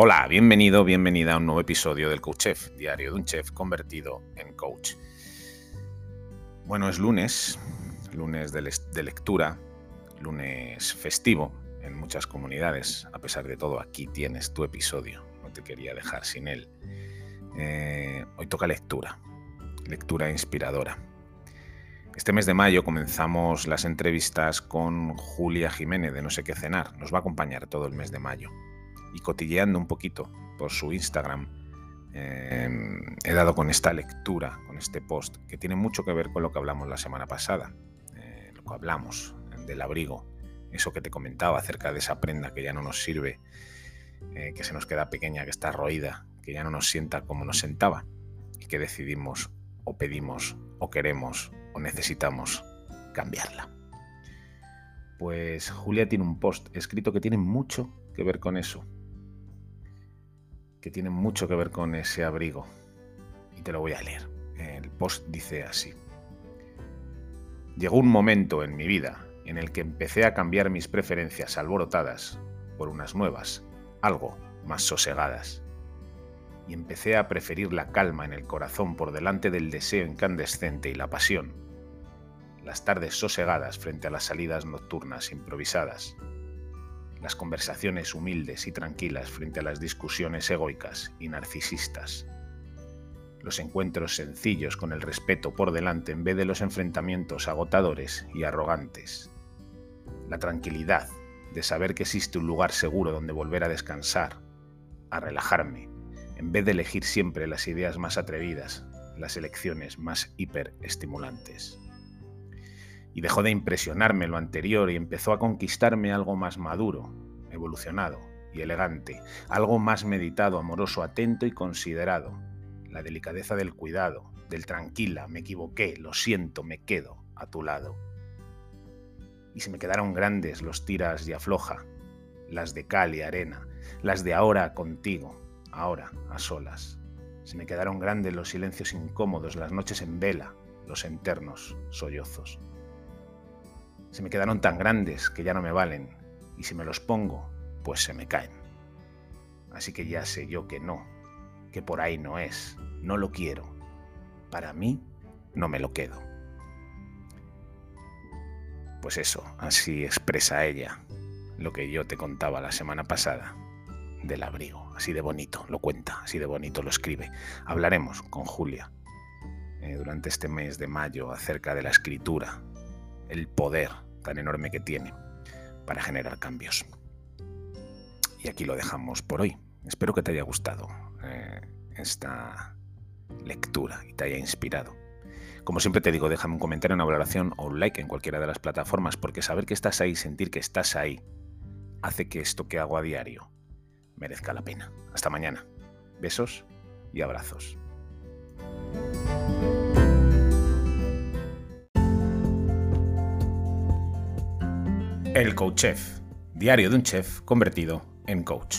Hola, bienvenido, bienvenida a un nuevo episodio del Coach Chef, diario de un chef convertido en coach. Bueno, es lunes, lunes de, lectura, lunes festivo en muchas comunidades. A pesar de todo, aquí tienes tu episodio, no te quería dejar sin él. Eh, hoy toca lectura, lectura inspiradora. Este mes de mayo comenzamos las entrevistas con Julia Jiménez de No sé qué cenar. Nos va a acompañar todo el mes de mayo. Y cotilleando un poquito por su Instagram, em, he dado con esta lectura, con este post, que tiene mucho que ver con lo que hablamos la semana pasada, eh, lo que hablamos del abrigo, eso que te comentaba acerca de esa prenda que ya no nos sirve, eh, que se nos queda pequeña, que está roída, que ya no nos sienta como nos sentaba y que decidimos o pedimos o queremos o necesitamos cambiarla. Pues Julia tiene un post escrito que tiene mucho que ver con eso, que tiene mucho que ver con ese abrigo y te lo voy a leer. El post dice así. Llegó un momento en mi vida en el que empecé a cambiar mis preferencias alborotadas por unas nuevas, algo más sosegadas. Y empecé a preferir la calma en el corazón por delante del deseo incandescente y la pasión. Las tardes sosegadas frente a las salidas nocturnas improvisadas. Las conversaciones humildes y tranquilas frente a las discusiones egoicas y narcisistas. Los encuentros sencillos con el respeto por delante en vez de los enfrentamientos agotadores y arrogantes la tranquilidad de saber que existe un lugar seguro donde volver a descansar, a relajarme, en vez de elegir siempre las ideas más atrevidas, las elecciones más hiperestimulantes. Y dejó de impresionarme lo anterior y empezó a conquistarme algo más maduro, evolucionado y elegante, algo más meditado, amoroso, atento y considerado, la delicadeza del cuidado, del tranquila, me equivoqué, lo siento, me quedo a tu lado y se me quedaron grandes los tiras y afloja, las de cal y arena, las de ahora contigo, ahora a solas. Se me quedaron grandes los silencios incómodos, las noches en vela, los enternos sollozos. Se me quedaron tan grandes que ya no me valen, y si me los pongo, pues se me caen. Así que ya sé yo que no, que por ahí no es, no lo quiero. Para mí, no me lo quedo. Pues eso, así expresa ella lo que yo te contaba la semana pasada del abrigo, así de bonito, lo cuenta, así de bonito lo escribe. Hablaremos con Julia eh, durante este mes de mayo acerca de la escritura, el poder tan enorme que tiene para generar cambios. Y aquí lo dejamos por hoy. Espero que te haya gustado eh, esta lectura y te haya inspirado. Como siempre te digo, déjame un comentario, una valoración o un like en cualquiera de las plataformas, porque saber que estás ahí, sentir que estás ahí, hace que esto que hago a diario merezca la pena. Hasta mañana. Besos y abrazos. El Coach Chef, diario de un chef convertido en coach.